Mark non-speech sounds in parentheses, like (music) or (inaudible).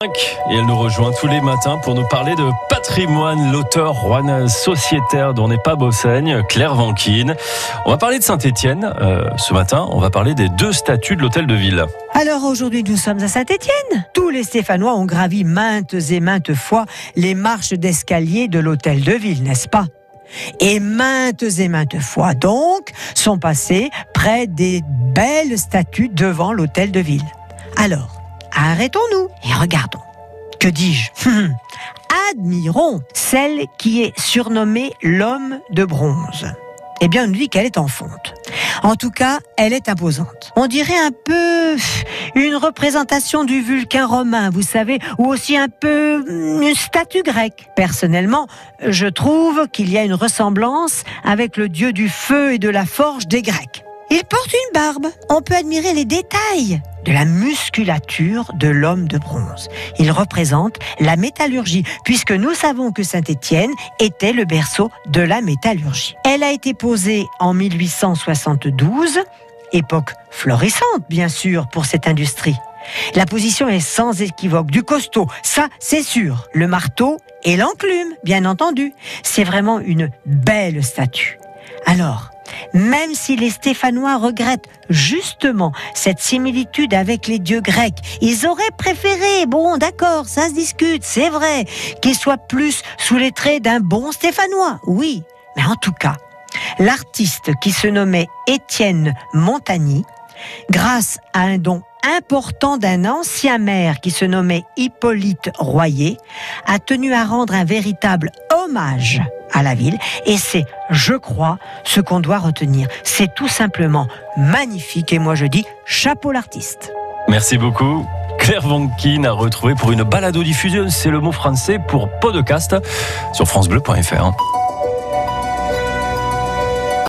Et elle nous rejoint tous les matins pour nous parler de patrimoine, l'auteur Juan sociétaire dont n'est pas Bossaigne, Claire Vanquine. On va parler de Saint-Étienne. Euh, ce matin, on va parler des deux statues de l'hôtel de ville. Alors aujourd'hui, nous sommes à Saint-Étienne. Tous les Stéphanois ont gravi maintes et maintes fois les marches d'escalier de l'hôtel de ville, n'est-ce pas? Et maintes et maintes fois, donc, sont passés près des belles statues devant l'hôtel de ville. Alors, Arrêtons-nous et regardons. Que dis-je (laughs) Admirons celle qui est surnommée l'homme de bronze. Eh bien, on dit qu'elle est en fonte. En tout cas, elle est imposante. On dirait un peu (laughs) une représentation du Vulcain romain, vous savez, ou aussi un peu une statue grecque. Personnellement, je trouve qu'il y a une ressemblance avec le dieu du feu et de la forge des Grecs. Il porte une barbe. On peut admirer les détails de la musculature de l'homme de bronze. Il représente la métallurgie, puisque nous savons que Saint-Étienne était le berceau de la métallurgie. Elle a été posée en 1872, époque florissante bien sûr pour cette industrie. La position est sans équivoque du costaud, ça c'est sûr. Le marteau et l'enclume, bien entendu. C'est vraiment une belle statue. Alors, même si les Stéphanois regrettent justement cette similitude avec les dieux grecs, ils auraient préféré, bon d'accord, ça se discute, c'est vrai, qu'ils soient plus sous les traits d'un bon Stéphanois, oui, mais en tout cas, l'artiste qui se nommait Étienne Montagny, grâce à un don important d'un ancien maire qui se nommait Hippolyte Royer, a tenu à rendre un véritable hommage à la ville. Et c'est, je crois, ce qu'on doit retenir. C'est tout simplement magnifique. Et moi, je dis chapeau l'artiste. Merci beaucoup. Claire Vankin a retrouvé pour une balado-diffusion, c'est le mot français pour podcast sur FranceBleu.fr.